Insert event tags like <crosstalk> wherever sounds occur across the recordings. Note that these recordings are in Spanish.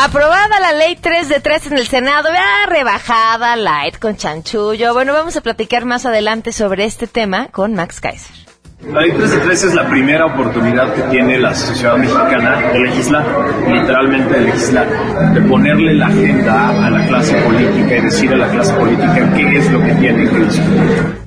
Aprobada la ley 3 de 3 en el Senado, ya rebajada, light, con chanchullo. Bueno, vamos a platicar más adelante sobre este tema con Max Kaiser. La ley 3 de 3 es la primera oportunidad que tiene la sociedad mexicana de legislar, literalmente de legislar, de ponerle la agenda a la clase política y decir a la clase política qué es lo que tiene que discutir.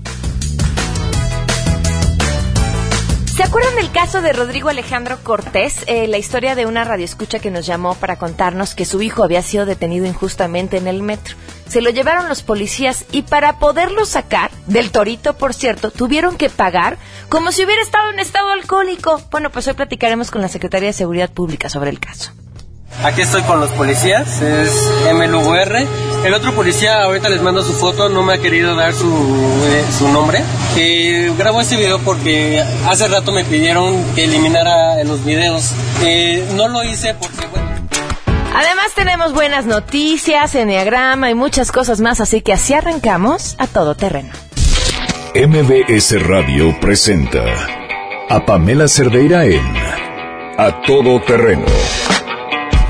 Acuerdan del caso de Rodrigo Alejandro Cortés? Eh, la historia de una radioescucha que nos llamó para contarnos que su hijo había sido detenido injustamente en el metro. Se lo llevaron los policías y para poderlo sacar, del torito por cierto, tuvieron que pagar como si hubiera estado en estado alcohólico. Bueno, pues hoy platicaremos con la Secretaría de Seguridad Pública sobre el caso. Aquí estoy con los policías, es MLUR. El otro policía, ahorita les mando su foto, no me ha querido dar su, eh, su nombre. Eh, grabo este video porque hace rato me pidieron que eliminara los videos. Eh, no lo hice porque, bueno. Además tenemos buenas noticias, enneagrama y muchas cosas más, así que así arrancamos a todo terreno. MBS Radio presenta a Pamela Cerdeira en A Todo Terreno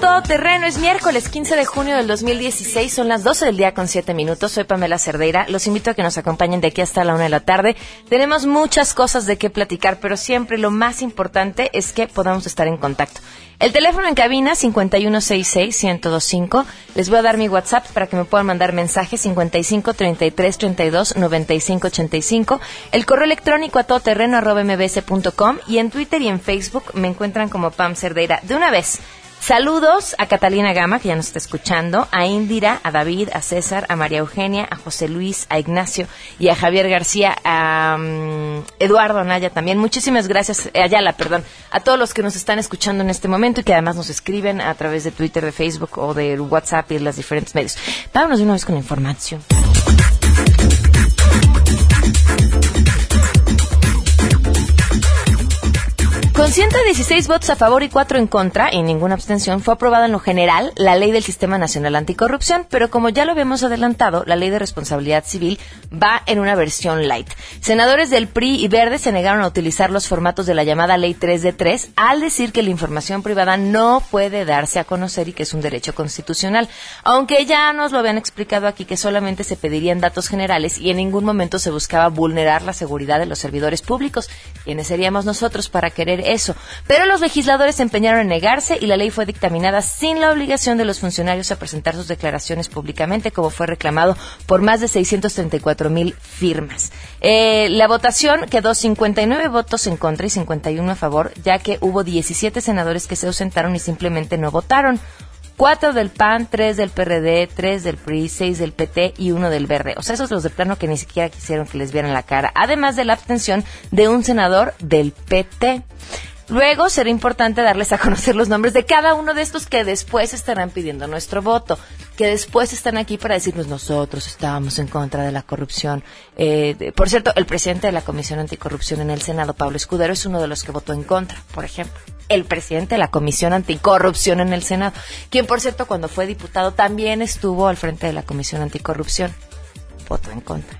Todo Terreno. Es miércoles 15 de junio del 2016, son las 12 del día con 7 minutos. Soy Pamela Cerdeira. Los invito a que nos acompañen de aquí hasta la una de la tarde. Tenemos muchas cosas de qué platicar, pero siempre lo más importante es que podamos estar en contacto. El teléfono en cabina 5166-1025. Les voy a dar mi WhatsApp para que me puedan mandar mensajes 55 33 32 95 85. El correo electrónico a todoterreno y en Twitter y en Facebook me encuentran como Pam Cerdeira. De una vez. Saludos a Catalina Gama, que ya nos está escuchando, a Indira, a David, a César, a María Eugenia, a José Luis, a Ignacio y a Javier García, a um, Eduardo Anaya también. Muchísimas gracias, eh, Ayala, perdón, a todos los que nos están escuchando en este momento y que además nos escriben a través de Twitter, de Facebook o de WhatsApp y de los diferentes medios. Vámonos de una vez con la información. 116 votos a favor y 4 en contra y ninguna abstención, fue aprobada en lo general la Ley del Sistema Nacional Anticorrupción, pero como ya lo habíamos adelantado, la Ley de Responsabilidad Civil va en una versión light. Senadores del PRI y Verde se negaron a utilizar los formatos de la llamada Ley 3 de 3 al decir que la información privada no puede darse a conocer y que es un derecho constitucional, aunque ya nos lo habían explicado aquí que solamente se pedirían datos generales y en ningún momento se buscaba vulnerar la seguridad de los servidores públicos, quienes seríamos nosotros para querer eso. Pero los legisladores se empeñaron en negarse y la ley fue dictaminada sin la obligación de los funcionarios a presentar sus declaraciones públicamente, como fue reclamado por más de 634 mil firmas. Eh, la votación quedó 59 votos en contra y 51 a favor, ya que hubo 17 senadores que se ausentaron y simplemente no votaron. Cuatro del PAN, tres del PRD, tres del PRI, seis del PT y uno del Verde. O sea, esos los de plano que ni siquiera quisieron que les vieran la cara. Además de la abstención de un senador del PT. Luego será importante darles a conocer los nombres de cada uno de estos que después estarán pidiendo nuestro voto, que después están aquí para decirnos nosotros estábamos en contra de la corrupción. Eh, de- por cierto, el presidente de la Comisión Anticorrupción en el Senado, Pablo Escudero, es uno de los que votó en contra, por ejemplo. El presidente de la Comisión Anticorrupción en el Senado, quien por cierto cuando fue diputado también estuvo al frente de la Comisión Anticorrupción, votó en contra.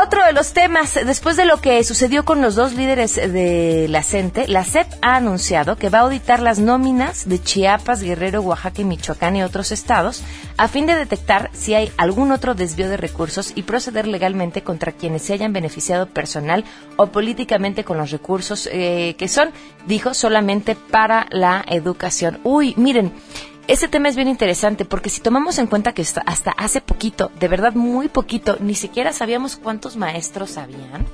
Otro de los temas, después de lo que sucedió con los dos líderes de la CENTE, la CEP ha anunciado que va a auditar las nóminas de Chiapas, Guerrero, Oaxaca y Michoacán y otros estados a fin de detectar si hay algún otro desvío de recursos y proceder legalmente contra quienes se hayan beneficiado personal o políticamente con los recursos eh, que son, dijo, solamente para la educación. Uy, miren, ese tema es bien interesante porque si tomamos en cuenta que hasta hace poquito, de verdad muy poquito, ni siquiera sabíamos cuántos maestros habían.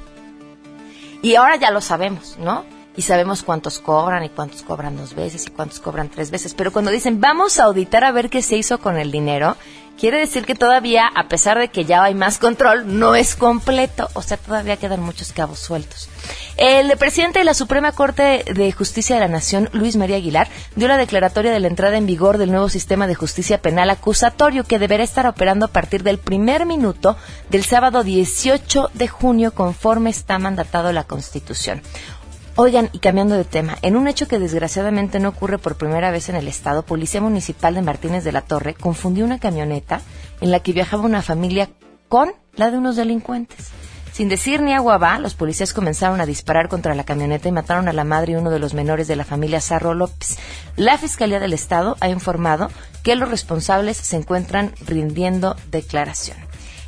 Y ahora ya lo sabemos, ¿no? Y sabemos cuántos cobran y cuántos cobran dos veces y cuántos cobran tres veces. Pero cuando dicen vamos a auditar a ver qué se hizo con el dinero, quiere decir que todavía, a pesar de que ya hay más control, no es completo. O sea, todavía quedan muchos cabos sueltos. El presidente de la Suprema Corte de Justicia de la Nación, Luis María Aguilar, dio la declaratoria de la entrada en vigor del nuevo sistema de justicia penal acusatorio que deberá estar operando a partir del primer minuto del sábado 18 de junio conforme está mandatado la Constitución. Oigan, y cambiando de tema, en un hecho que desgraciadamente no ocurre por primera vez en el Estado, Policía Municipal de Martínez de la Torre confundió una camioneta en la que viajaba una familia con la de unos delincuentes. Sin decir ni agua va, los policías comenzaron a disparar contra la camioneta y mataron a la madre y uno de los menores de la familia Sarro López. La Fiscalía del Estado ha informado que los responsables se encuentran rindiendo declaración.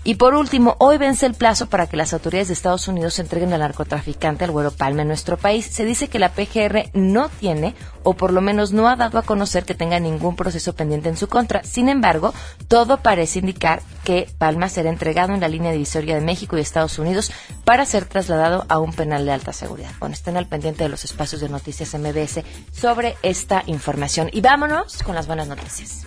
Y por último, hoy vence el plazo para que las autoridades de Estados Unidos entreguen al narcotraficante al Güero Palma en nuestro país. Se dice que la PGR no tiene, o por lo menos no ha dado a conocer que tenga ningún proceso pendiente en su contra. Sin embargo, todo parece indicar que Palma será entregado en la línea divisoria de México y Estados Unidos para ser trasladado a un penal de alta seguridad. Bueno, estén al pendiente de los espacios de noticias MBS sobre esta información. Y vámonos con las buenas noticias.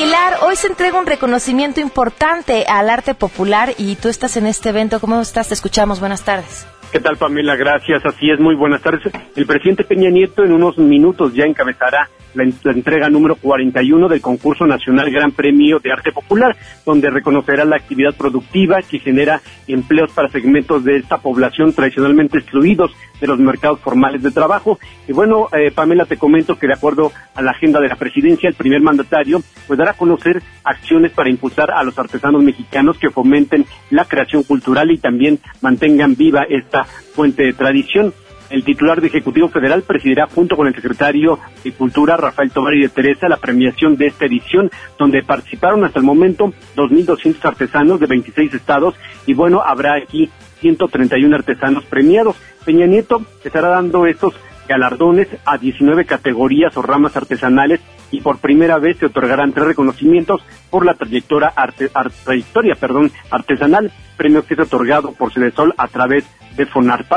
Aguilar, hoy se entrega un reconocimiento importante al arte popular y tú estás en este evento. ¿Cómo estás? Te escuchamos. Buenas tardes. ¿Qué tal, Pamela? Gracias. Así es, muy buenas tardes. El presidente Peña Nieto en unos minutos ya encabezará la, entrega número 41 del concurso nacional Gran Premio de Arte Popular, donde reconocerá la actividad productiva que genera empleos para segmentos de esta población tradicionalmente excluidos de los mercados formales de trabajo. Y bueno, eh, Pamela, te comento que de acuerdo a la agenda de la presidencia, el primer mandatario pues dará a conocer acciones para impulsar a los artesanos mexicanos que fomenten la creación cultural y también mantengan viva esta fuente de tradición. El titular de Ejecutivo Federal presidirá junto con el secretario de Cultura, Rafael Tobar y de Teresa, la premiación de esta edición, donde participaron hasta el momento 2.200 artesanos de 26 estados y bueno, habrá aquí 131 artesanos premiados. Peña Nieto estará dando estos galardones a 19 categorías o ramas artesanales y por primera vez se otorgarán tres reconocimientos por la trayectoria, arte, art, trayectoria perdón, artesanal, premio que es otorgado por Cedesol a través de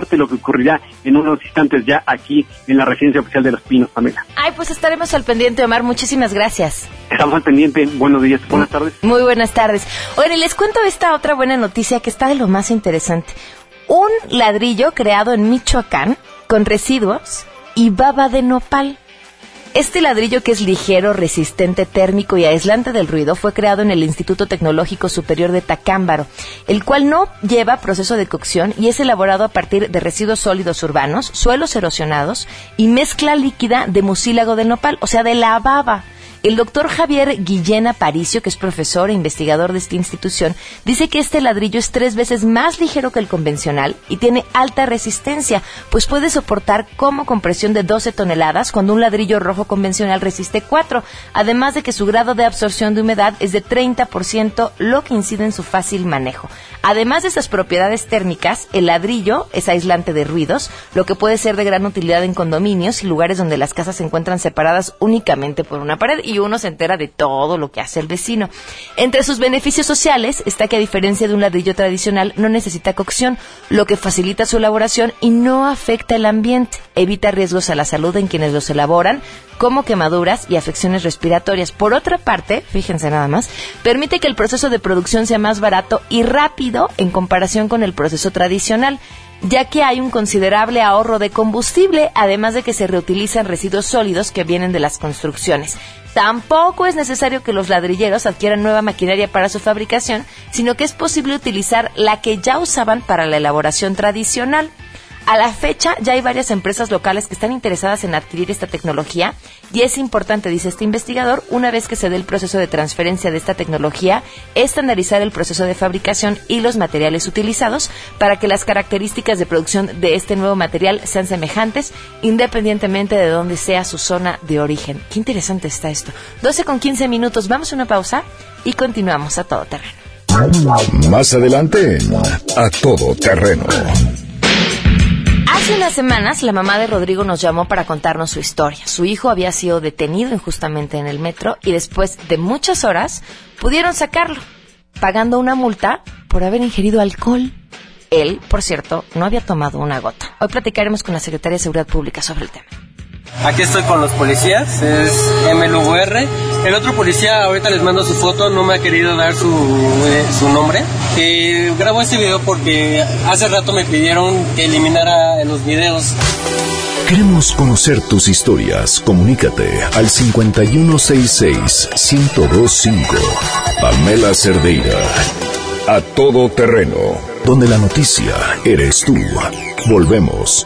De lo que ocurrirá en unos instantes ya aquí en la residencia oficial de Los Pinos, Pamela. Ay, pues estaremos al pendiente, Omar, muchísimas gracias. Estamos al pendiente, buenos días, buenas tardes. Muy buenas tardes. Oye, les cuento esta otra buena noticia que está de lo más interesante. Un ladrillo creado en Michoacán con residuos y baba de nopal. Este ladrillo que es ligero, resistente, térmico y aislante del ruido fue creado en el Instituto Tecnológico Superior de Tacámbaro, el cual no lleva proceso de cocción y es elaborado a partir de residuos sólidos urbanos, suelos erosionados y mezcla líquida de mucílago de nopal, o sea, de la baba. El doctor Javier Guillén Aparicio, que es profesor e investigador de esta institución, dice que este ladrillo es tres veces más ligero que el convencional y tiene alta resistencia, pues puede soportar como compresión de 12 toneladas cuando un ladrillo rojo convencional resiste 4, además de que su grado de absorción de humedad es de 30%, lo que incide en su fácil manejo. Además de estas propiedades térmicas, el ladrillo es aislante de ruidos, lo que puede ser de gran utilidad en condominios y lugares donde las casas se encuentran separadas únicamente por una pared uno se entera de todo lo que hace el vecino. Entre sus beneficios sociales está que a diferencia de un ladrillo tradicional no necesita cocción, lo que facilita su elaboración y no afecta el ambiente, evita riesgos a la salud en quienes los elaboran, como quemaduras y afecciones respiratorias. Por otra parte, fíjense nada más, permite que el proceso de producción sea más barato y rápido en comparación con el proceso tradicional ya que hay un considerable ahorro de combustible, además de que se reutilizan residuos sólidos que vienen de las construcciones. Tampoco es necesario que los ladrilleros adquieran nueva maquinaria para su fabricación, sino que es posible utilizar la que ya usaban para la elaboración tradicional. A la fecha ya hay varias empresas locales que están interesadas en adquirir esta tecnología y es importante, dice este investigador, una vez que se dé el proceso de transferencia de esta tecnología, estandarizar el proceso de fabricación y los materiales utilizados para que las características de producción de este nuevo material sean semejantes independientemente de dónde sea su zona de origen. Qué interesante está esto. 12 con 15 minutos, vamos a una pausa y continuamos a todo terreno. Más adelante, a todo terreno. Hace unas semanas la mamá de Rodrigo nos llamó para contarnos su historia. Su hijo había sido detenido injustamente en el metro y después de muchas horas pudieron sacarlo, pagando una multa por haber ingerido alcohol. Él, por cierto, no había tomado una gota. Hoy platicaremos con la Secretaria de Seguridad Pública sobre el tema. Aquí estoy con los policías, es MLUR. El otro policía, ahorita les mando su foto, no me ha querido dar su, su nombre. Eh, grabo este video porque hace rato me pidieron que eliminara los videos. Queremos conocer tus historias. Comunícate al 5166-1025. Pamela Cerdeira. A todo terreno. Donde la noticia eres tú. Volvemos.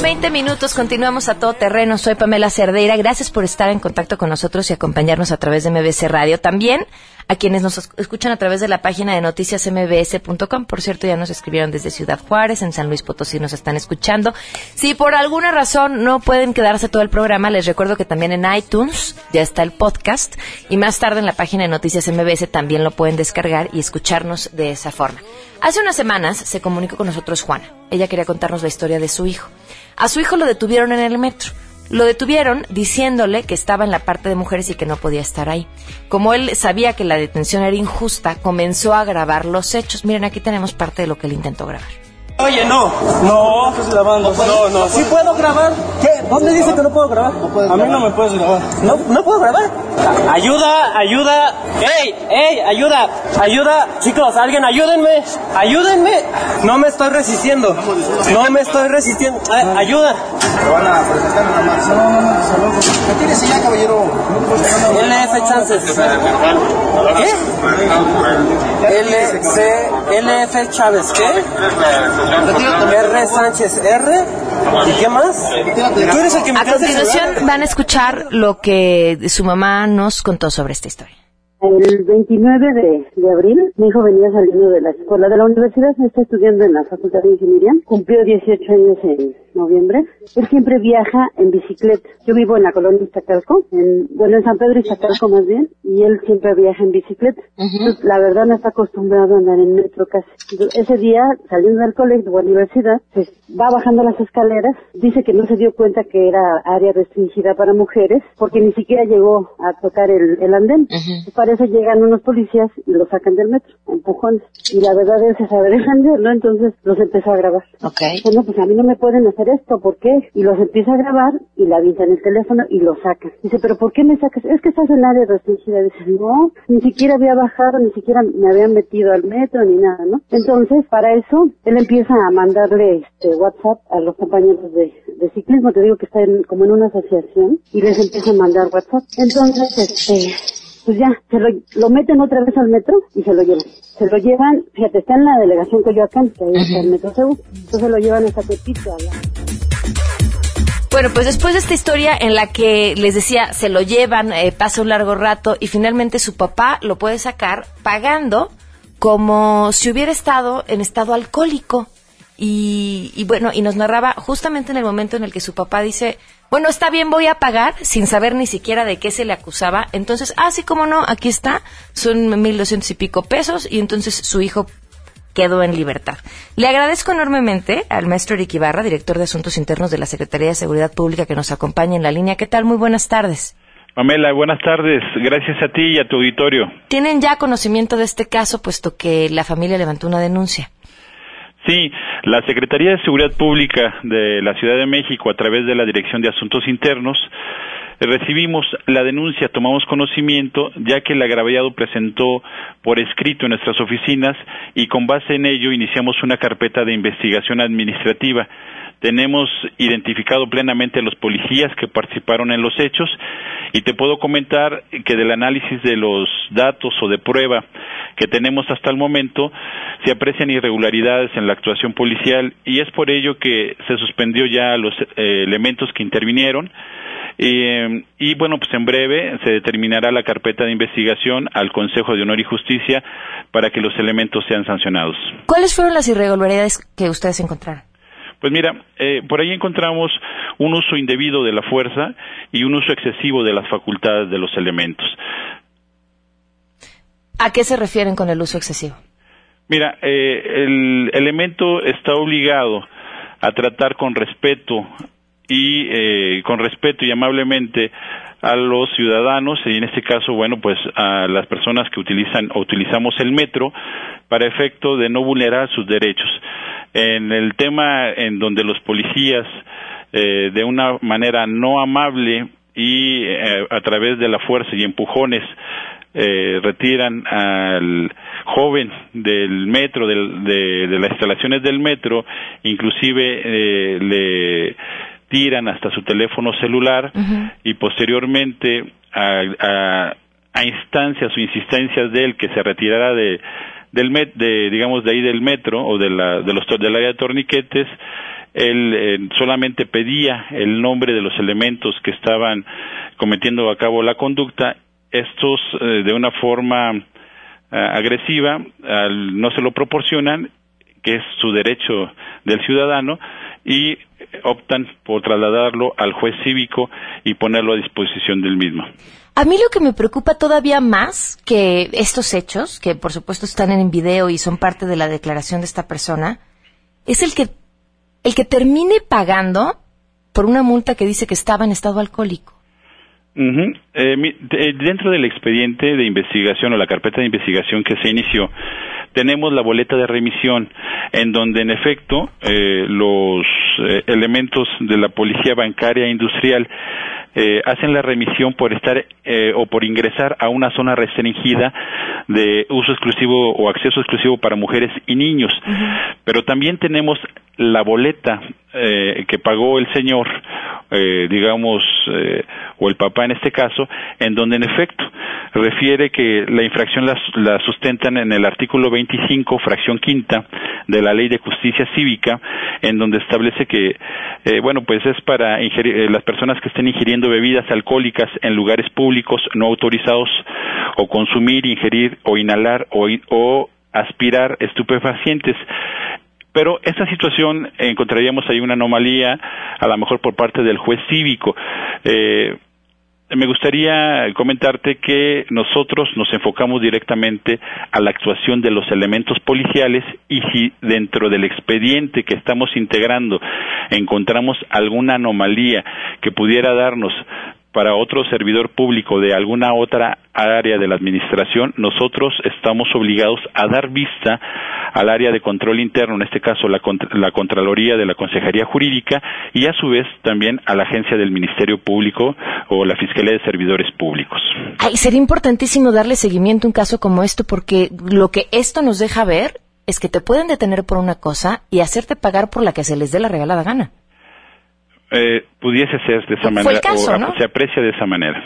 Con 20 minutos, continuamos a todo terreno. Soy Pamela Cerdeira. Gracias por estar en contacto con nosotros y acompañarnos a través de MBC Radio. También a quienes nos escuchan a través de la página de noticiasmbs.com. Por cierto, ya nos escribieron desde Ciudad Juárez, en San Luis Potosí nos están escuchando. Si por alguna razón no pueden quedarse todo el programa, les recuerdo que también en iTunes ya está el podcast y más tarde en la página de Noticias MBS también lo pueden descargar y escucharnos de esa forma. Hace unas semanas se comunicó con nosotros Juana. Ella quería contarnos la historia de su hijo. A su hijo lo detuvieron en el metro. Lo detuvieron diciéndole que estaba en la parte de mujeres y que no podía estar ahí. Como él sabía que la detención era injusta, comenzó a grabar los hechos. Miren, aquí tenemos parte de lo que él intentó grabar. Oye, no, no, no, no, ¿sí puedo grabar? ¿Qué? ¿Dónde dice que no puedo grabar? a mí no me puedes grabar. ¿No, no puedo grabar? Ayuda, ayuda, ey, ey, ayuda, ayuda, chicos, alguien ayúdenme, ayúdenme. No me estoy resistiendo, no me estoy resistiendo, eh, ayuda. van a presentar una más. No, no, no, ¿Qué tienes ya, caballero? LF Chances. ¿Qué? LC, LF Chávez, ¿qué? R. Sánchez R. ¿Y qué más? a continuación van a escuchar lo que su mamá nos contó sobre esta historia. El 29 de, abril, mi hijo venía saliendo de la escuela de la universidad, está estudiando en la Facultad de Ingeniería, cumplió 18 años en noviembre. Él siempre viaja en bicicleta. Yo vivo en la colonia Iztacalco, en, bueno, en San Pedro Iztacalco más bien, y él siempre viaja en bicicleta. la verdad no está acostumbrado a andar en metro casi. ese día, saliendo del colegio o universidad, se va bajando las escaleras, dice que no se dio cuenta que era área restringida para mujeres, porque ni siquiera llegó a tocar el, andén. Para eso llegan unos policías y lo sacan del metro, empujones. Y la verdad él se sabe defender, ¿no? Entonces los empezó a grabar. Okay. Bueno, pues a mí no me pueden hacer esto, ¿por qué? Y los empieza a grabar y la avisa en el teléfono y lo saca. Dice, pero ¿por qué me sacas? Es que estás en área restringida. Dice, no, ni siquiera había bajado, ni siquiera me habían metido al metro ni nada, ¿no? Entonces, para eso, él empieza a mandarle este WhatsApp a los compañeros de, ciclismo, te digo que está como en una asociación, y les empieza a mandar WhatsApp. Entonces, este, pues ya, se lo, lo, meten otra vez al metro y se lo llevan. Se lo llevan, fíjate, está en la delegación Coyoacán, que ahí está el metro Seúl, entonces lo llevan hasta Tepito, bueno, pues después de esta historia en la que les decía, se lo llevan, eh, pasa un largo rato y finalmente su papá lo puede sacar pagando como si hubiera estado en estado alcohólico. Y, y, bueno, y nos narraba justamente en el momento en el que su papá dice, bueno, está bien, voy a pagar, sin saber ni siquiera de qué se le acusaba. Entonces, ah, sí, como no, aquí está, son mil doscientos y pico pesos, y entonces su hijo quedó en libertad. Le agradezco enormemente al maestro Eric Ibarra, director de Asuntos Internos de la Secretaría de Seguridad Pública, que nos acompaña en la línea. ¿Qué tal? Muy buenas tardes. Pamela, buenas tardes. Gracias a ti y a tu auditorio. ¿Tienen ya conocimiento de este caso, puesto que la familia levantó una denuncia? Sí, la Secretaría de Seguridad Pública de la Ciudad de México, a través de la Dirección de Asuntos Internos, recibimos la denuncia, tomamos conocimiento, ya que el agraviado presentó por escrito en nuestras oficinas y con base en ello iniciamos una carpeta de investigación administrativa. Tenemos identificado plenamente a los policías que participaron en los hechos y te puedo comentar que del análisis de los datos o de prueba que tenemos hasta el momento se aprecian irregularidades en la actuación policial y es por ello que se suspendió ya los eh, elementos que intervinieron eh, y bueno, pues en breve se determinará la carpeta de investigación al Consejo de Honor y Justicia para que los elementos sean sancionados. ¿Cuáles fueron las irregularidades que ustedes encontraron? Pues mira, eh, por ahí encontramos un uso indebido de la fuerza y un uso excesivo de las facultades de los elementos. ¿A qué se refieren con el uso excesivo? Mira, eh, el elemento está obligado a tratar con respeto y eh, con respeto y amablemente a los ciudadanos y en este caso, bueno, pues a las personas que utilizan o utilizamos el metro para efecto de no vulnerar sus derechos. En el tema en donde los policías eh, de una manera no amable y eh, a través de la fuerza y empujones eh, retiran al joven del metro, del, de, de, las instalaciones del metro, inclusive eh, le tiran hasta su teléfono celular uh -huh. y posteriormente a, a, a, instancias o insistencias de él que se retirara de del met, de digamos de ahí del metro o de la de los del área de torniquetes él eh, solamente pedía el nombre de los elementos que estaban cometiendo a cabo la conducta estos eh, de una forma eh, agresiva al, no se lo proporcionan que es su derecho del ciudadano y optan por trasladarlo al juez cívico y ponerlo a disposición del mismo. A mí lo que me preocupa todavía más que estos hechos, que por supuesto están en video y son parte de la declaración de esta persona, es el que el que termine pagando por una multa que dice que estaba en estado alcohólico. Eh, dentro del expediente de investigación o la carpeta de investigación que se inició, tenemos la boleta de remisión en donde en efecto eh, los eh, elementos de la policía bancaria e industrial eh, hacen la remisión por estar eh, o por ingresar a una zona restringida de uso exclusivo o acceso exclusivo para mujeres y niños. Uh -huh. Pero también tenemos la boleta eh, que pagó el señor, eh, digamos, eh, o el papá en este caso, en donde en efecto refiere que la infracción la, la sustentan en el artículo 25, fracción quinta de la Ley de Justicia Cívica, en donde establece que, eh, bueno, pues es para ingerir, las personas que estén ingiriendo bebidas alcohólicas en lugares públicos no autorizados o consumir, ingerir o inhalar o, aspirar estupefacientes pero esta situación encontraríamos ahí una anomalía, a lo mejor por parte del juez cívico. Eh, me gustaría comentarte que nosotros nos enfocamos directamente a la actuación de los elementos policiales y si dentro del expediente que estamos integrando encontramos alguna anomalía que pudiera darnos para otro servidor público de alguna otra área de la administración, nosotros estamos obligados a dar vista al área de control interno, en este caso la, la Contraloría de la Consejería Jurídica, y a su vez también a la agencia del Ministerio Público o la Fiscalía de Servidores Públicos. Ay, sería importantísimo darle seguimiento a un caso como esto, porque lo que esto nos deja ver es que te pueden detener por una cosa y hacerte pagar por la que se les dé la regalada gana. Eh, pudiese ser de esa manera caso, o ¿no? se aprecia de esa manera.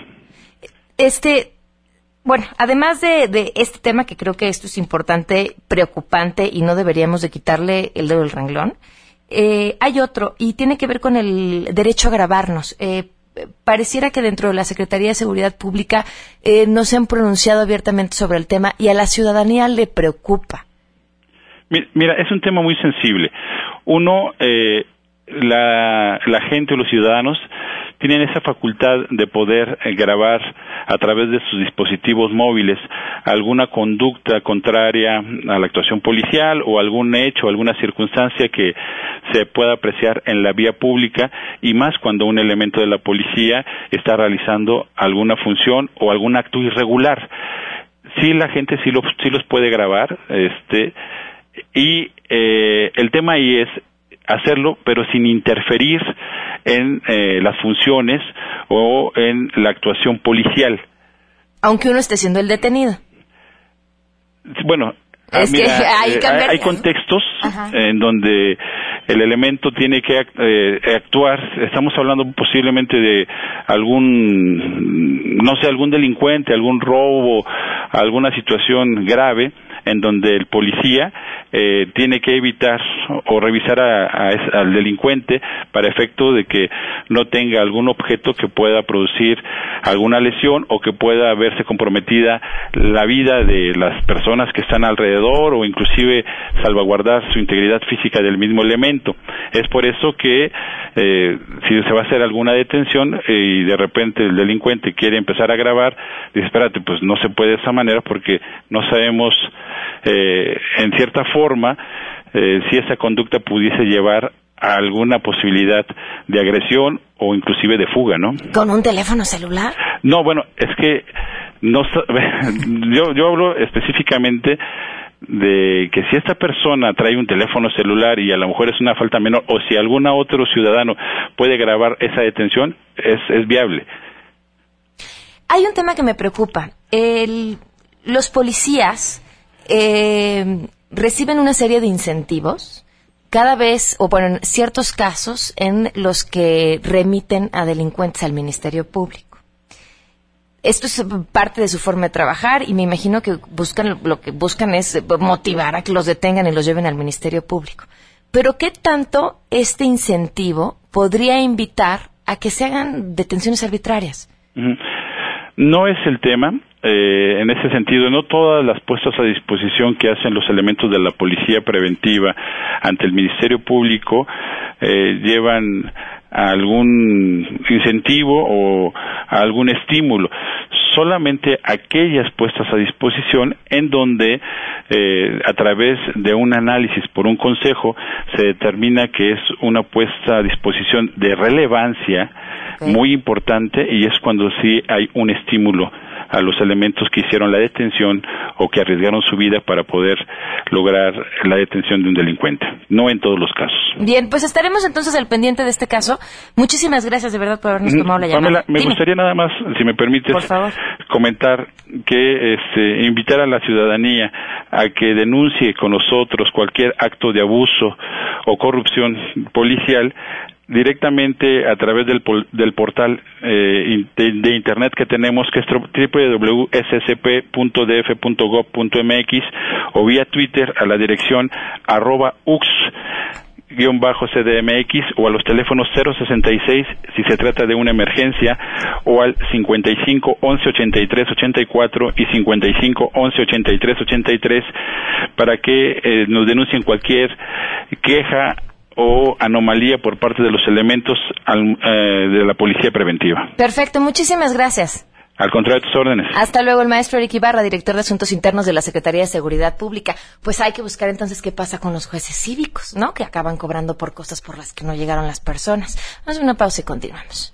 Este, bueno, además de, de, este tema que creo que esto es importante, preocupante y no deberíamos de quitarle el dedo del renglón, eh, hay otro y tiene que ver con el derecho a grabarnos. Eh, pareciera que dentro de la Secretaría de Seguridad Pública eh, no se han pronunciado abiertamente sobre el tema y a la ciudadanía le preocupa. Mira, es un tema muy sensible. Uno, eh, la, la gente o los ciudadanos tienen esa facultad de poder eh, grabar a través de sus dispositivos móviles alguna conducta contraria a la actuación policial o algún hecho, alguna circunstancia que se pueda apreciar en la vía pública y más cuando un elemento de la policía está realizando alguna función o algún acto irregular. Sí, la gente sí, lo, sí los puede grabar, este, y eh, el tema ahí es hacerlo, pero sin interferir en eh, las funciones o en la actuación policial. Aunque uno esté siendo el detenido. Bueno, es mira, <laughs> que hay, eh, hay contextos Ajá. en donde el elemento tiene que eh, actuar. Estamos hablando posiblemente de algún, no sé, algún delincuente, algún robo, alguna situación grave en donde el policía eh, tiene que evitar o revisar a, al delincuente para efecto de que no tenga algún objeto que pueda producir alguna lesión o que pueda verse comprometida la vida de las personas que están alrededor o inclusive salvaguardar su integridad física del mismo elemento momento. Es por eso que eh, si se va a hacer alguna detención eh, y de repente el delincuente quiere empezar a grabar, dice, espérate, pues no se puede de esa manera porque no sabemos eh, en cierta forma si esa conducta pudiese llevar a alguna posibilidad de agresión o inclusive de fuga, ¿no? ¿Con un teléfono celular? No, bueno, es que no <laughs> yo yo hablo específicamente de que si esta persona trae un teléfono celular y a lo mejor es una falta menor o si algún otro ciudadano puede grabar esa detención es, es viable. Hay un tema que me preocupa. El, los policías eh, reciben una serie de incentivos cada vez, o bueno, en ciertos casos en los que remiten a delincuentes al Ministerio Público esto es parte de su forma de trabajar y me imagino que buscan lo que buscan es motivar a que los detengan y los lleven al Ministerio Público. Pero ¿qué tanto este incentivo podría invitar a que se hagan detenciones arbitrarias? No es el tema. Eh, en ese sentido, no todas las puestas a disposición que hacen los elementos de la policía preventiva ante el Ministerio Público eh, llevan algún incentivo o algún estímulo, solamente aquellas puestas a disposición en donde eh, a través de un análisis por un consejo se determina que es una puesta a disposición de relevancia muy importante y es cuando sí hay un estímulo a los elementos que hicieron la detención o que arriesgaron su vida para poder lograr la detención de un delincuente. No en todos los casos. Bien, pues estaremos entonces al pendiente de este caso. Muchísimas gracias de verdad por habernos tomado la llamada. me gustaría nada más, si me permites, comentar que este, invitar a la ciudadanía a que denuncie con nosotros cualquier acto de abuso o corrupción policial directamente a través del, del portal eh, de, internet que tenemos que es www.ssp.df.gov.mx o vía Twitter a la dirección arroba ux CDMX o a los teléfonos 066 si se trata de una emergencia o al 55 11 83 84 y 55 11 83 83 para que eh, nos denuncien cualquier queja o anomalía por parte de los elementos eh, de la policía preventiva. Perfecto, muchísimas gracias. Al contrario de tus órdenes. Hasta luego, el maestro Eric Ibarra, director de Asuntos Internos de la Secretaría de Seguridad Pública. Pues hay que buscar entonces qué pasa con los jueces cívicos, ¿no? Que acaban cobrando por cosas por las que no llegaron las personas. Vamos a una pausa y continuamos.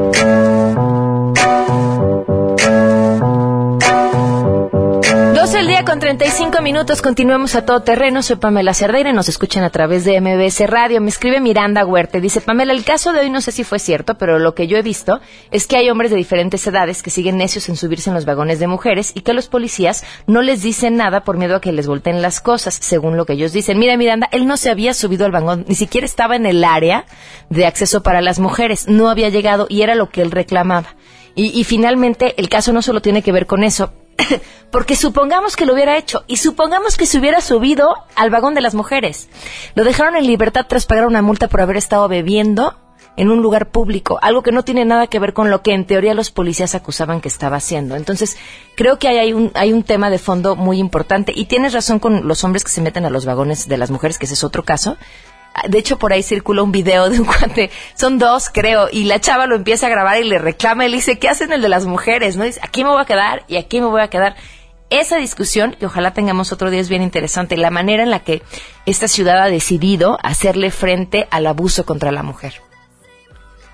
35 minutos, continuamos a todo terreno. Soy Pamela Cerdeira y nos escuchan a través de MBS Radio. Me escribe Miranda Huerte. Dice, Pamela, el caso de hoy no sé si fue cierto, pero lo que yo he visto es que hay hombres de diferentes edades que siguen necios en subirse en los vagones de mujeres y que los policías no les dicen nada por miedo a que les volteen las cosas, según lo que ellos dicen. Mira, Miranda, él no se había subido al vagón, ni siquiera estaba en el área de acceso para las mujeres. No había llegado y era lo que él reclamaba. Y, finalmente el caso no solo tiene que ver con eso, <coughs> porque supongamos que lo hubiera hecho y supongamos que se hubiera subido al vagón de las mujeres. Lo dejaron en libertad tras pagar una multa por haber estado bebiendo en un lugar público, algo que no tiene nada que ver con lo que en teoría los policías acusaban que estaba haciendo. Entonces, creo que hay un, hay un tema de fondo muy importante y tienes razón con los hombres que se meten a los vagones de las mujeres, que ese es otro caso. De hecho, por ahí circula un video de un cuate, son dos, creo, y la chava lo empieza a grabar y le reclama, y le dice, ¿qué hacen el de las mujeres? ¿No? Dice, aquí me voy a quedar y aquí me voy a quedar. Esa discusión, y ojalá tengamos otro día, es bien interesante, la manera en la que esta ciudad ha decidido hacerle frente al abuso contra la mujer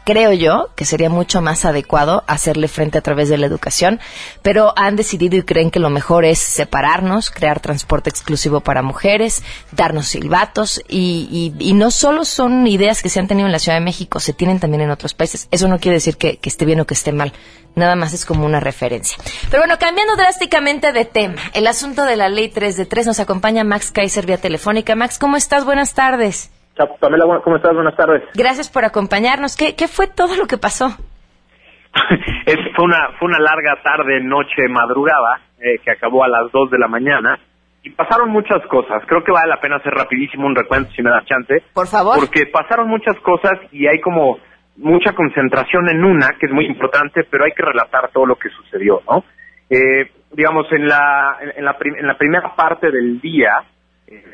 creo yo que sería mucho más adecuado hacerle frente a través de la educación, pero han decidido y creen que lo mejor es separarnos, crear transporte exclusivo para mujeres, darnos silbatos y, y, no solo son ideas que se han tenido en la Ciudad de México, se tienen también en otros países. Eso no quiere decir que, que esté bien o que esté mal, nada más es como una referencia. Pero bueno, cambiando drásticamente de tema, el asunto de la ley 3 de 3 nos acompaña Max Kaiser vía telefónica. Max, ¿cómo estás? Buenas tardes. Pamela, ¿cómo estás? Buenas tardes. Gracias por acompañarnos. ¿Qué, ¿Qué fue todo lo que pasó? <laughs> es, fue una fue una larga tarde, noche, madrugada eh, que acabó a las 2 de la mañana y pasaron muchas cosas. Creo que vale la pena hacer rapidísimo un recuento si me da chance. Por favor. Porque pasaron muchas cosas y hay como mucha concentración en una que es muy importante, pero hay que relatar todo lo que sucedió, ¿no? Eh, digamos en la en la, en la primera parte del día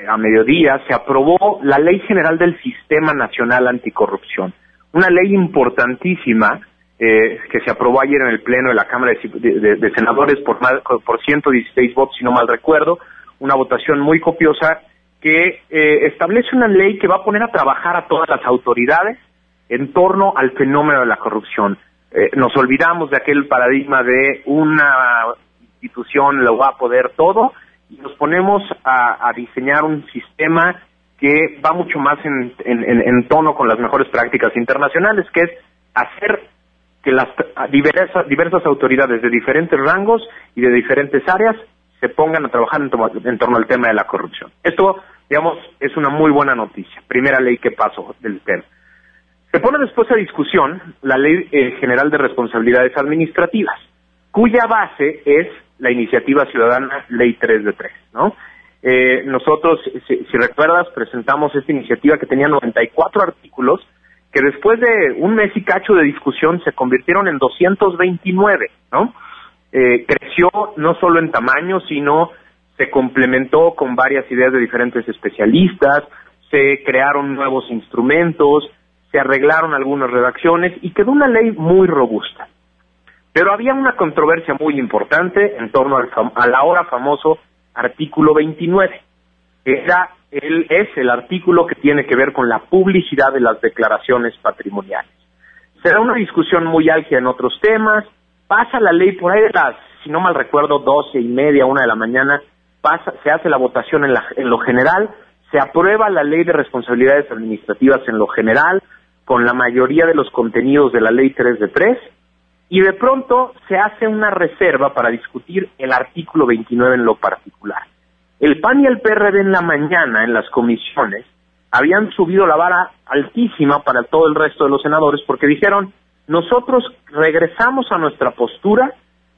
a mediodía se aprobó la Ley General del Sistema Nacional Anticorrupción, una ley importantísima eh, que se aprobó ayer en el Pleno de la Cámara de, de- de- Senadores por, por 116 votos, si no mal recuerdo, una votación muy copiosa que eh, establece una ley que va a poner a trabajar a todas las autoridades en torno al fenómeno de la corrupción. Eh, nos olvidamos de aquel paradigma de una institución lo va a poder todo nos ponemos a, diseñar un sistema que va mucho más en, tono con las mejores prácticas internacionales, que es hacer que las diversas, diversas autoridades de diferentes rangos y de diferentes áreas se pongan a trabajar en torno al tema de la corrupción. Esto, digamos, es una muy buena noticia. Primera ley que pasó del tema. Se pone después a discusión la Ley eh, General de Responsabilidades Administrativas, cuya base es la iniciativa ciudadana Ley 3 de 3, ¿no? Eh, nosotros, si, si recuerdas, presentamos esta iniciativa que tenía 94 artículos, que después de un mes y cacho de discusión se convirtieron en 229, ¿no? Eh, creció no solo en tamaño, sino se complementó con varias ideas de diferentes especialistas, se crearon nuevos instrumentos, se arreglaron algunas redacciones y quedó una ley muy robusta. Pero había una controversia muy importante en torno al, al ahora famoso artículo 29. Era el, es el artículo que tiene que ver con la publicidad de las declaraciones patrimoniales. Será una discusión muy álgida en otros temas. Pasa la ley por ahí si no mal recuerdo, doce y media, una de la mañana. Pasa, se hace la votación en, la- en lo general. Se aprueba la ley de responsabilidades administrativas en lo general, con la mayoría de los contenidos de la ley 3 de 3 y de pronto se hace una reserva para discutir el artículo 29 en lo particular. El PAN y el PRD en la mañana, en las comisiones, habían subido la vara altísima para todo el resto de los senadores porque dijeron, nosotros regresamos a nuestra postura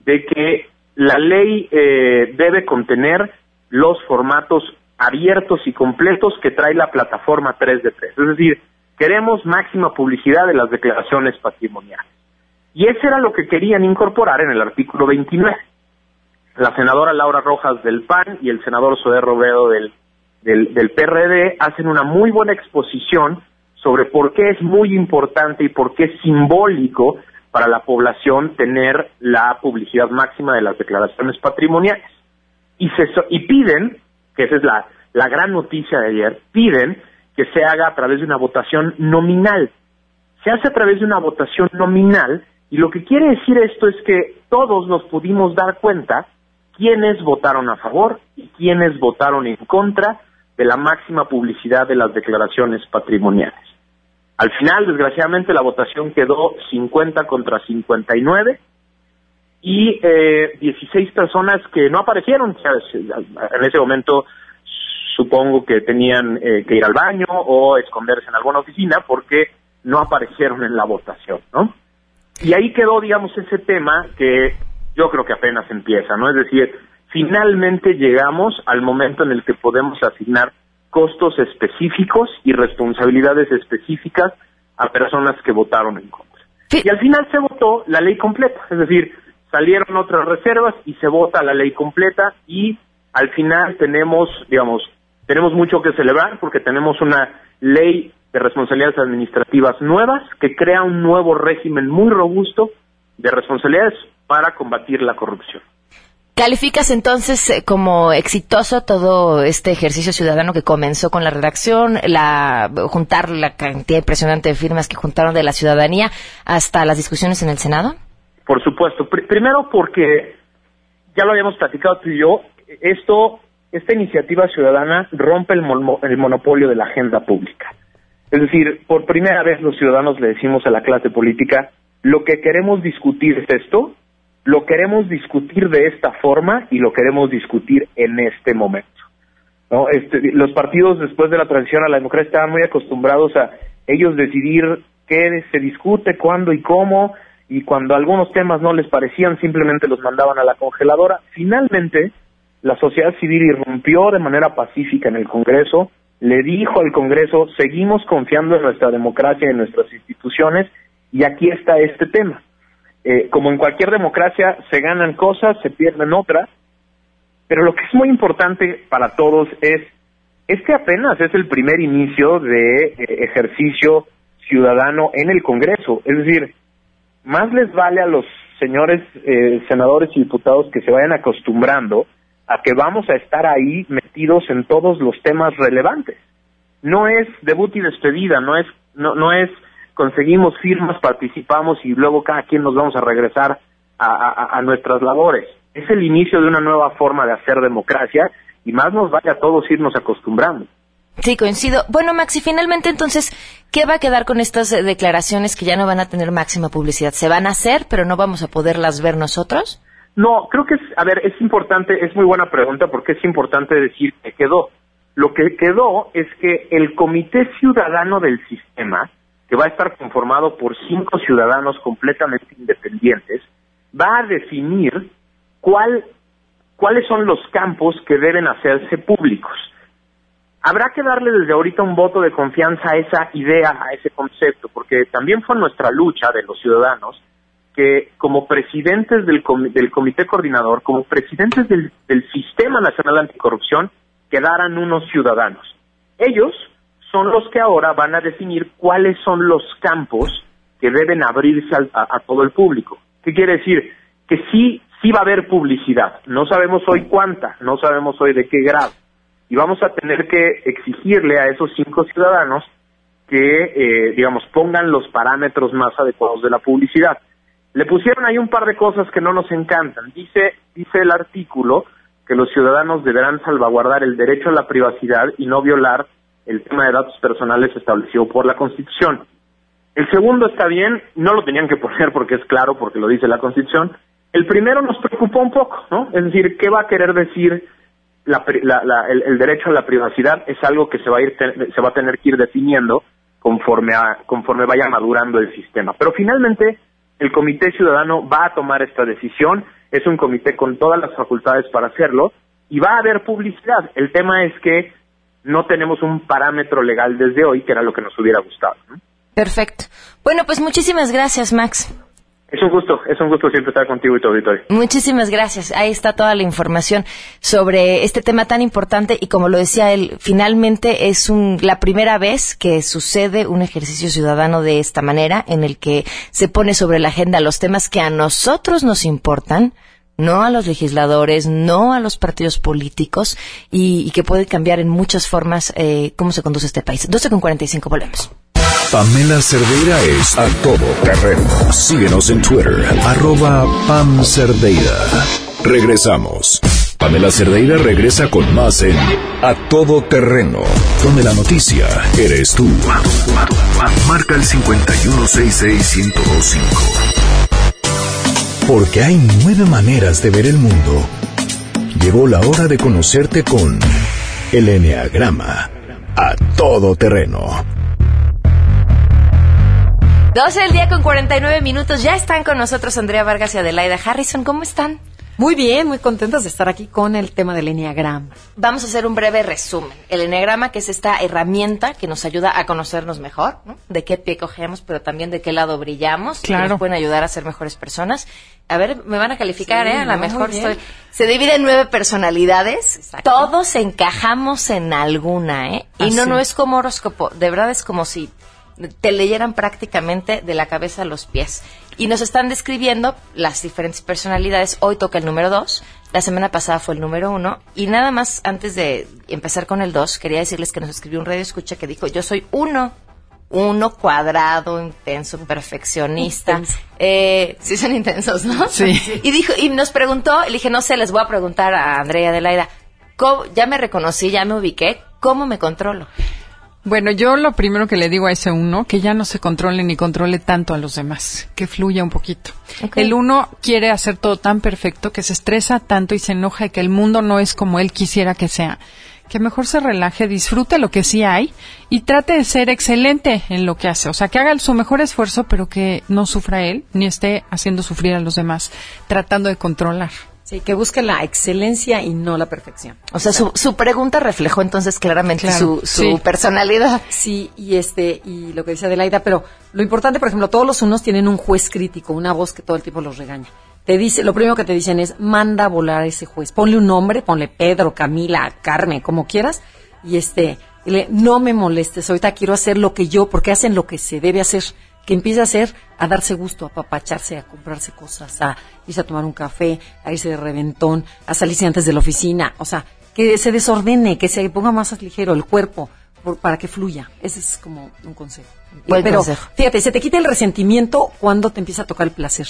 de que la ley eh, debe contener los formatos abiertos y completos que trae la plataforma 3 de 3. Es decir, queremos máxima publicidad de las declaraciones patrimoniales. Y eso era lo que querían incorporar en el artículo 29. La senadora Laura Rojas del PAN y el senador Zoé Robledo del, del, PRD hacen una muy buena exposición sobre por qué es muy importante y por qué es simbólico para la población tener la publicidad máxima de las declaraciones patrimoniales. Y, se, piden, que esa es la, la gran noticia de ayer, piden que se haga a través de una votación nominal se hace a través de una votación nominal y lo que quiere decir esto es que todos nos pudimos dar cuenta quiénes votaron a favor y quiénes votaron en contra de la máxima publicidad de las declaraciones patrimoniales. Al final, desgraciadamente, la votación quedó 50 contra 59 y eh, 16 personas que no aparecieron. En ese momento supongo que tenían eh, que ir al baño o esconderse en alguna oficina porque no aparecieron en la votación, ¿no? Y ahí quedó, digamos, ese tema que yo creo que apenas empieza, ¿no? Es decir, finalmente llegamos al momento en el que podemos asignar costos específicos y responsabilidades específicas a personas que votaron en contra. Sí. Y al final se votó la ley completa, es decir, salieron otras reservas y se vota la ley completa y al final tenemos, digamos, tenemos mucho que celebrar porque tenemos una ley de responsabilidades administrativas nuevas que crea un nuevo régimen muy robusto de responsabilidades para combatir la corrupción. ¿Calificas entonces eh, como exitoso todo este ejercicio ciudadano que comenzó con la redacción, la juntar la cantidad impresionante de firmas que juntaron de la ciudadanía hasta las discusiones en el Senado? Por supuesto. Pr- primero porque, ya lo habíamos platicado tú y yo, esto, esta iniciativa ciudadana rompe el, el monopolio de la agenda pública. Es decir, por primera vez los ciudadanos le decimos a la clase política, lo que queremos discutir es esto, lo queremos discutir de esta forma y lo queremos discutir en este momento. Este, los partidos después de la transición a la democracia estaban muy acostumbrados a ellos decidir qué se discute, cuándo y cómo, y cuando algunos temas no les parecían simplemente los mandaban a la congeladora. Finalmente, la sociedad civil irrumpió de manera pacífica en el Congreso, le dijo al Congreso, seguimos confiando en nuestra democracia y en nuestras instituciones, y aquí está este tema. Eh, como en cualquier democracia, se ganan cosas, se pierden otras, pero lo que es muy importante para todos es, este apenas es el primer inicio de eh, ejercicio ciudadano en el Congreso, es decir, más les vale a los señores eh, senadores y diputados que se vayan acostumbrando a que vamos a estar ahí metidos en todos los temas relevantes. No es debut y despedida, no es no, no es conseguimos firmas, participamos y luego cada quien nos vamos a regresar a, a nuestras labores. Es el inicio de una nueva forma de hacer democracia y más nos vale a todos irnos acostumbrando. Sí, coincido. Bueno, Maxi, finalmente entonces, ¿qué va a quedar con estas eh, declaraciones que ya no van a tener máxima publicidad? ¿Se van a hacer, pero no vamos a poderlas ver nosotros? No, creo que es, a ver, es importante, es muy buena pregunta porque es importante decir que quedó. Lo que quedó es que el Comité Ciudadano del Sistema, que va a estar conformado por cinco ciudadanos completamente independientes, va a definir cuál, cuáles son los campos que deben hacerse públicos. Habrá que darle desde ahorita un voto de confianza a esa idea, a ese concepto, porque también fue nuestra lucha de los ciudadanos que como presidentes del, del comité coordinador, como presidentes del, Sistema Nacional Anticorrupción, quedaran unos ciudadanos. Ellos son los que ahora van a definir cuáles son los campos que deben abrirse a, a, todo el público. ¿Qué quiere decir? Que sí, sí va a haber publicidad. No sabemos hoy cuánta, no sabemos hoy de qué grado. Y vamos a tener que exigirle a esos cinco ciudadanos que, eh, digamos, pongan los parámetros más adecuados de la publicidad. Le pusieron ahí un par de cosas que no nos encantan. Dice, dice el artículo que los ciudadanos deberán salvaguardar el derecho a la privacidad y no violar el tema de datos personales establecido por la Constitución. El segundo está bien, no lo tenían que poner porque es claro, porque lo dice la Constitución. El primero nos preocupó un poco, ¿no? Es decir, ¿qué va a querer decir la, la, el, el, derecho a la privacidad? Es algo que se va a ir, se va a tener que ir definiendo conforme a, conforme vaya madurando el sistema. Pero finalmente el Comité Ciudadano va a tomar esta decisión, es un comité con todas las facultades para hacerlo y va a haber publicidad. El tema es que no tenemos un parámetro legal desde hoy, que era lo que nos hubiera gustado. ¿no? Perfecto. Bueno, pues muchísimas gracias, Max. Es un gusto, es un gusto siempre estar contigo y tu auditorio. Muchísimas gracias. Ahí está toda la información sobre este tema tan importante y como lo decía él, finalmente es un, la primera vez que sucede un ejercicio ciudadano de esta manera en el que se pone sobre la agenda los temas que a nosotros nos importan, no a los legisladores, no a los partidos políticos y, que puede cambiar en muchas formas eh, cómo se conduce este país. 12 con 45, volvemos. Pamela Cerdeira es a todo terreno. Síguenos en Twitter, arroba Pam Cerdeira. Regresamos. Pamela Cerdeira regresa con más en A Todo Terreno, donde la noticia eres tú. Marca el 5166125. Porque hay nueve maneras de ver el mundo. Llegó la hora de conocerte con el Enneagrama. A Todo Terreno. 12 del día con 49 minutos. Ya están con nosotros Andrea Vargas y Adelaida Harrison. ¿Cómo están? Muy bien, muy contentos de estar aquí con el tema del Enneagrama. Vamos a hacer un breve resumen. El Enneagrama, que es esta herramienta que nos ayuda a conocernos mejor, ¿no? de qué pie cogemos, pero también de qué lado brillamos, claro. que nos pueden ayudar a ser mejores personas. A ver, me van a calificar, sí, ¿eh? A lo no, mejor estoy... Se divide en nueve personalidades. Exacto. Todos encajamos en alguna, ¿eh? Y no, no es como horóscopo. De verdad es como si te leyeran prácticamente de la cabeza a los pies. Y nos están describiendo las diferentes personalidades. Hoy toca el número dos. La semana pasada fue el número uno. Y nada más, antes de empezar con el dos, quería decirles que nos escribió un radio escucha que dijo, yo soy uno. Uno cuadrado, intenso, perfeccionista. Intenso. Eh, sí, son intensos, ¿no? Sí. Y dijo, y nos preguntó, le dije, no sé, les voy a preguntar a Andrea Adelaida, ya me reconocí, ya me ubiqué, ¿cómo me controlo? Bueno, yo lo primero que le digo a ese uno, que ya no se controle ni controle tanto a los demás, que fluya un poquito. Okay. El uno quiere hacer todo tan perfecto que se estresa tanto y se enoja y que el mundo no es como él quisiera que sea, que mejor se relaje, disfrute lo que sí hay y trate de ser excelente en lo que hace. O sea, que haga su mejor esfuerzo, pero que no sufra él ni esté haciendo sufrir a los demás, tratando de controlar. Sí, que busque la excelencia y no la perfección. O sea, su, su pregunta reflejó entonces claramente Claro, su, su sí. personalidad. Sí, y este y lo que decía Adelaida, pero lo importante, por ejemplo, todos los unos tienen un juez crítico, una voz que todo el tiempo los regaña. Te dice, lo primero que te dicen es, manda a volar a ese juez. Ponle un nombre, ponle Pedro, Camila, Carmen, como quieras, y este, no me molestes, ahorita quiero hacer lo que yo, porque hacen lo que se debe hacer. Que empiece a hacer, a darse gusto, a papacharse, a comprarse cosas, a irse a tomar un café, a irse de reventón, a salirse antes de la oficina. O sea, que se desordene, que se ponga más ligero el cuerpo por- para que fluya. Ese es como un consejo. Buen Pero consejo. fíjate, se te quita el resentimiento cuando te empieza a tocar el placer.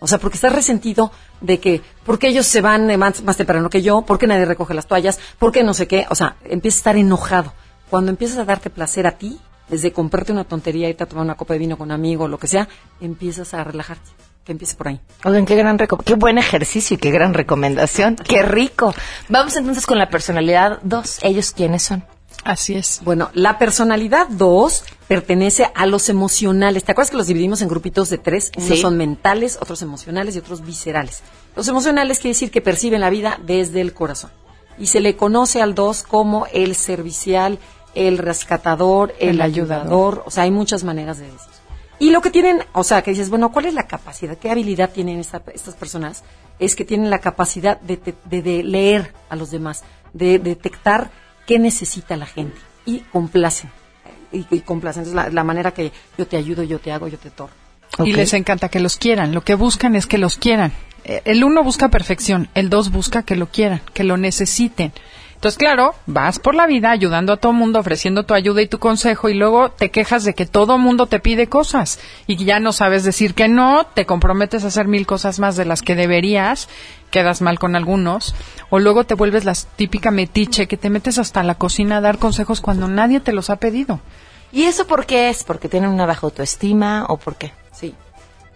O sea, porque estás resentido de que, ¿por qué ellos se van más, más temprano que yo? ¿Por qué nadie recoge las toallas? ¿Por qué no sé qué? O sea, empiezas a estar enojado. Cuando empiezas a darte placer a ti, desde comprarte una tontería, irte a tomar una copa de vino con un amigo, lo que sea, empiezas a relajarte. Que empiece por ahí. Oigan, qué gran qué buen ejercicio y qué gran recomendación. Qué rico. Vamos entonces con la personalidad 2. ¿Ellos quiénes son? Así es. Bueno, la personalidad 2 pertenece a los emocionales. ¿Te acuerdas que los dividimos en grupitos de tres? Unos Sí. son mentales, otros emocionales y otros viscerales. Los emocionales quiere decir que perciben la vida desde el corazón. Y se le conoce al 2 como el servicial, el rescatador, el, El ayudador. ayudador. O sea, hay muchas maneras de decir. Y lo que tienen, o sea, que dices, bueno, ¿cuál es la capacidad? ¿Qué habilidad tienen esta- estas personas? Es que tienen la capacidad de, de- leer a los demás, de detectar qué necesita la gente y complacen. Y, y complacen. Entonces, la, la manera que yo te ayudo, yo te hago, yo te torno. Y les encanta que los quieran. Lo que buscan es que los quieran. Eh, El uno busca perfección, el dos busca que lo quieran, que lo necesiten. Entonces, claro, vas por la vida ayudando a todo mundo, ofreciendo tu ayuda y tu consejo, y luego te quejas de que todo mundo te pide cosas y ya no sabes decir que no, te comprometes a hacer mil cosas más de las que deberías, quedas mal con algunos, o luego te vuelves la típica metiche que te metes hasta la cocina a dar consejos cuando nadie te los ha pedido. ¿Y eso por qué es? ¿Porque tienen una baja autoestima o por qué?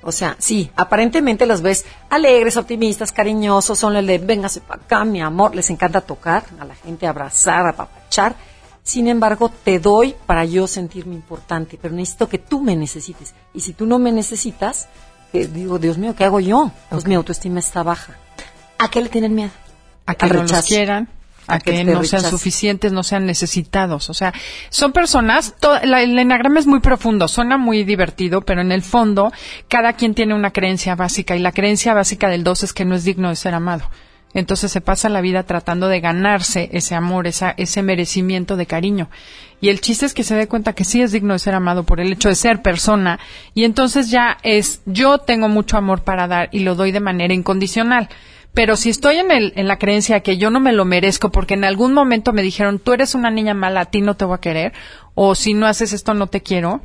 O sea, sí, aparentemente los ves alegres, optimistas, cariñosos, son el de véngase para acá, mi amor, les encanta tocar a la gente, abrazar, apapachar. Sin embargo, te doy para yo sentirme importante, pero necesito que tú me necesites. Y si tú no me necesitas, eh, digo, Dios mío, ¿qué hago yo? Pues mi autoestima está baja. ¿A qué le tienen miedo? a que Al no los rechazo. quieran, a, que no sean suficientes, no sean necesitados. O sea, son personas, to- la- el enagrama es muy profundo, suena muy divertido, pero en el fondo cada quien tiene una creencia básica y la creencia básica del dos es que no es digno de ser amado. Entonces se pasa la vida tratando de ganarse ese amor, esa, ese merecimiento de cariño. Y el chiste es que se dé cuenta que sí es digno de ser amado por el hecho de ser persona. Y entonces ya es, yo tengo mucho amor para dar y lo doy de manera incondicional. Pero si estoy en, el, en la creencia que yo no me lo merezco porque en algún momento me dijeron, tú eres una niña mala, a ti no te voy a querer, o si no haces esto no te quiero,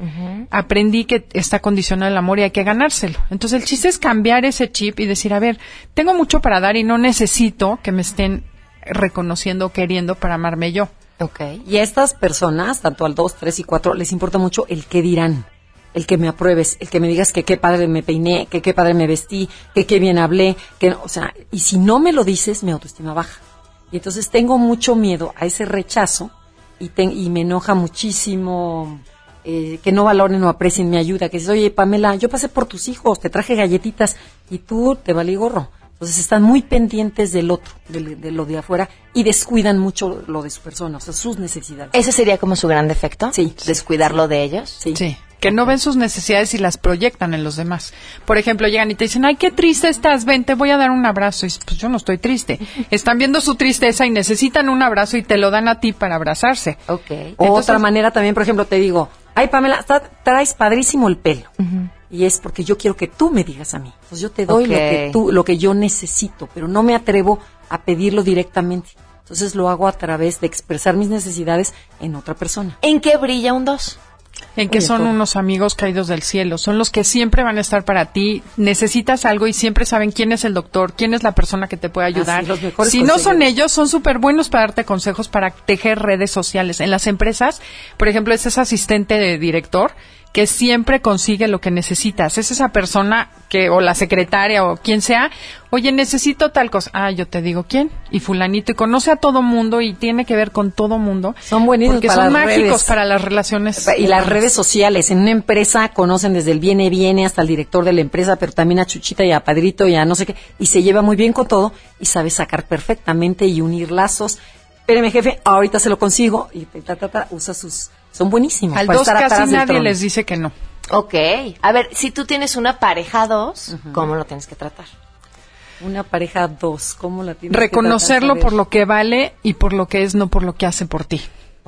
aprendí que está condicionado el amor y hay que ganárselo. Entonces el chiste es cambiar ese chip y decir, a ver, tengo mucho para dar y no necesito que me estén reconociendo o queriendo para amarme yo. Ok. Y a estas personas, tanto al 2, 3 y 4, les importa mucho el qué dirán. El que me apruebes, el que me digas que qué padre me peiné, que qué padre me vestí, que qué bien hablé, que, o sea, y si no me lo dices, mi autoestima baja. Y entonces tengo mucho miedo a ese rechazo y, te- y me enoja muchísimo eh, que no valoren o aprecien mi ayuda. Que dices, oye, Pamela, yo pasé por tus hijos, te traje galletitas y tú te valí gorro. Entonces están muy pendientes del otro, de, de lo de afuera, y descuidan mucho lo de su persona, o sea, sus necesidades. ¿Ese sería como su gran defecto? Sí. Descuidarlo de ellos. Sí. Sí. Que no ven sus necesidades y las proyectan en los demás. Por ejemplo, llegan y te dicen, ay, qué triste estás, ven, te voy a dar un abrazo. Y pues yo no estoy triste. <laughs> Están viendo su tristeza y necesitan un abrazo y te lo dan a ti para abrazarse. Ok. Otra manera también, por ejemplo, te digo, ay Pamela, está- traes padrísimo el pelo. Y es porque yo quiero que tú me digas a mí. Entonces yo te doy lo que tú, lo que yo necesito, pero no me atrevo a pedirlo directamente. Entonces lo hago a través de expresar mis necesidades en otra persona. ¿En qué brilla un 2? En que son unos amigos caídos del cielo. Son los que siempre van a estar para ti. Necesitas algo y siempre saben quién es el doctor, quién es la persona que te puede ayudar. Así, los mejores si no son ellos, son súper buenos para darte consejos para tejer redes sociales. En las empresas, por ejemplo, es ese asistente de director que siempre consigue lo que necesitas. Es esa persona que, o la secretaria o quien sea, oye, necesito tal cosa. Ah, yo te digo quién. Y fulanito, y conoce a todo mundo y tiene que ver con todo mundo. Son buenísimos Porque para son las mágicos redes. para las relaciones. Y las redes sociales. En una empresa conocen desde el viene, viene hasta el director de la empresa, pero también a Chuchita y a Padrito y a no sé qué. Y se lleva muy bien con todo y sabe sacar perfectamente y unir lazos. Espéreme, jefe, ahorita se lo consigo. Y ta, ta, ta, usa sus... Son buenísimos. Al para dos estar casi nadie les dice que no. Ok. A ver, si tú tienes una pareja dos, ¿cómo lo tienes que tratar? Una pareja dos, ¿cómo la tienes que Reconocerlo tratar? por lo que vale y por lo que es, no por lo que hace por ti.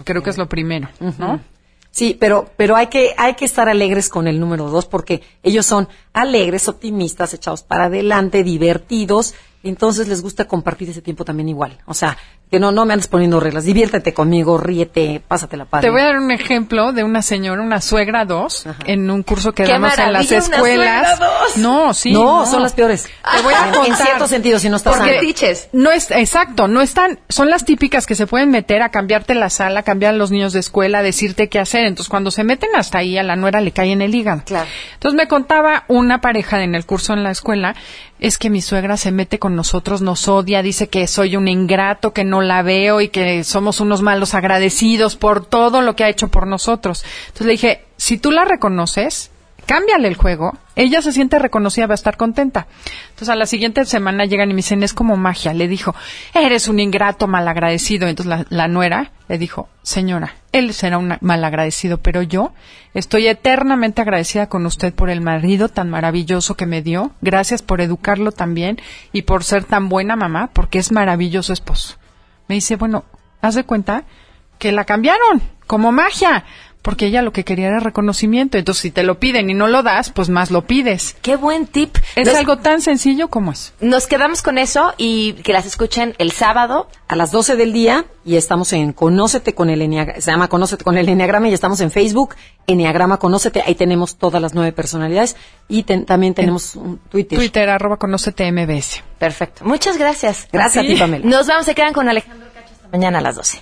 Creo que es lo primero, ¿no? Sí, pero, pero hay que, hay que estar alegres con el número dos porque ellos son alegres, optimistas, echados para adelante, divertidos, entonces les gusta compartir ese tiempo también igual. O sea, que no, no me andes poniendo reglas, diviértete conmigo, ríete, pásatela padre. Te voy a dar un ejemplo de una señora, una suegra dos, en un curso que ¡Qué damos en las una escuelas. suegra dos! No, sí. no, son las peores. Te voy a En- contar. En cierto sentido, si no estás Porque sano. no es exacto, no están, son las típicas que se pueden meter a cambiarte la sala, cambiar a los niños de escuela, decirte qué hacer. Entonces, cuando se meten hasta ahí, a la nuera le cae en el hígado. Claro. Entonces me contaba una pareja en el curso en la escuela, es que mi suegra se mete con nosotros, nos odia, dice que soy un ingrato, que no la veo y que somos unos malos agradecidos por todo lo que ha hecho por nosotros. Entonces le dije, si tú la reconoces, cámbiale el juego, ella se siente reconocida, va a estar contenta. Entonces a la siguiente semana llegan y me dicen, es como magia. Le dijo, eres un ingrato malagradecido. Entonces la, la nuera le dijo, señora, él será un malagradecido, pero yo estoy eternamente agradecida con usted por el marido tan maravilloso que me dio. Gracias por educarlo también y por ser tan buena mamá, porque es maravilloso esposo. Me dice, bueno, haz de cuenta que la cambiaron, como magia, porque ella lo que quería era reconocimiento. Entonces, si te lo piden y no lo das, pues más lo pides. Qué buen tip. Es Nos- algo tan sencillo como es. Nos quedamos con eso y que las escuchen el sábado. a las 12 del día y estamos en Conócete con el Enneagrama, se llama Conócete con el Enneagrama y estamos en Facebook, Enneagrama Conócete, ahí tenemos todas las nueve personalidades y ten- también tenemos un Twitter. Twitter, arroba conócete MBS. Perfecto. Muchas gracias. Gracias a ti, Pamela. Nos vamos, se quedan con Alejandro Cacho esta mañana a las 12.